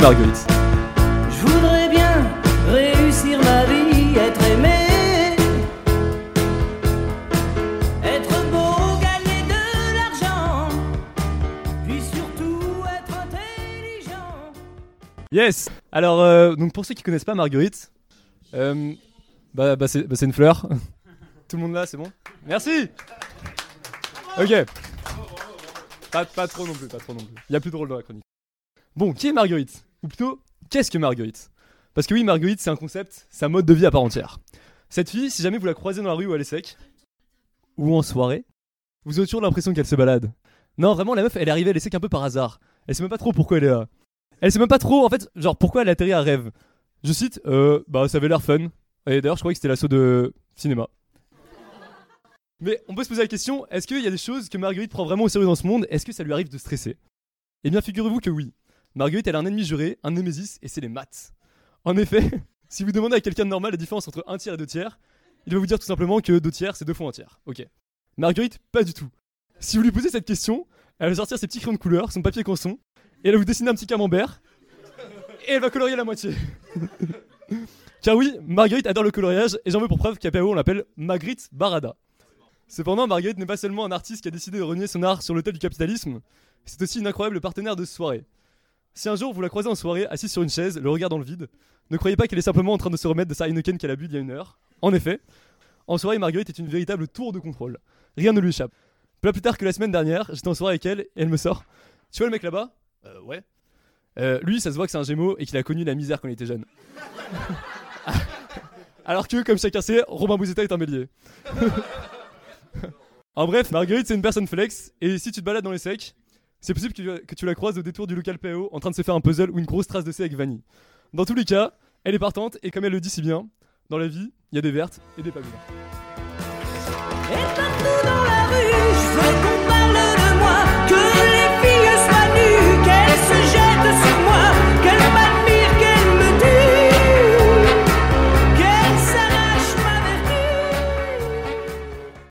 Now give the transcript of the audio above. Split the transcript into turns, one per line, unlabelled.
Jacques Margulis.
Je voudrais bien réussir ma vie, être aimé. Être beau, gagner de l'argent. Puis surtout être intelligent.
Yes Alors, euh, donc pour ceux qui connaissent pas Marguerite, euh, bah, bah, bah, c'est une fleur. Tout le monde là, c'est bon? Merci Ok. Pas, trop non plus, pas trop non plus. Il y a plus de rôle dans la chronique. Bon, qui est Marguerite? Ou plutôt, qu'est-ce que Marguerite? Parce que oui, Marguerite, c'est un concept, c'est un mode de vie à part entière. Cette fille, si jamais vous la croisez dans la rue ou à l'ESSEC, ou en soirée, vous avez toujours l'impression qu'elle se balade. Non, vraiment, la meuf, elle est arrivée à l'ESSEC un peu par hasard. Elle sait même pas trop pourquoi elle est là. Elle sait même pas trop, en fait, genre, pourquoi elle a atterri à Rêve. Je cite, euh, bah, ça avait l'air fun. Et d'ailleurs, je croyais que c'était l'assaut de cinéma. Mais on peut se poser la question, est-ce qu'il y a des choses que Marguerite prend vraiment au sérieux dans ce monde? Est-ce que ça lui arrive de stresser? Eh bien, figurez-vous que oui. Marguerite, elle a un ennemi juré, un némésis, et c'est les maths. En effet, si vous demandez à quelqu'un de normal la différence entre un tiers et deux tiers, il va vous dire tout simplement que deux tiers, c'est deux fois un tiers. Ok. Marguerite, pas du tout. Si vous lui posez cette question, elle va sortir ses petits crayons de couleur, son papier canson, et elle va vous dessiner un petit camembert, et elle va colorier la moitié. Car oui, Marguerite adore le coloriage, et j'en veux pour preuve qu'à PAO on l'appelle Magritte Barada. Cependant, Marguerite n'est pas seulement un artiste qui a décidé de renier son art sur l'autel du capitalisme, c'est aussi une incroyable partenaire de soirée. Si un jour vous la croisez en soirée, assise sur une chaise, le regard dans le vide, ne croyez pas qu'elle est simplement en train de se remettre de sa Heineken qu'elle a bu il y a une heure. En effet, en soirée, Marguerite est une véritable tour de contrôle. Rien ne lui échappe. Pas plus tard que la semaine dernière, j'étais en soirée avec elle et elle me sort Tu vois le mec là-bas? Euh, ouais. Euh, lui, ça se voit que c'est un gémeau et qu'il a connu la misère quand il était jeune. Alors que, comme chacun sait, Robin Bouzetta est un bélier. en bref, Marguerite, c'est une personne flex, et si tu te balades dans les secs, c'est possible que, tu la croises au détour du local PO en train de se faire un puzzle ou une grosse trace de C avec vanille. Dans tous les cas, elle est partante, et comme elle le dit si bien, dans la vie, il y a des vertes et des pas.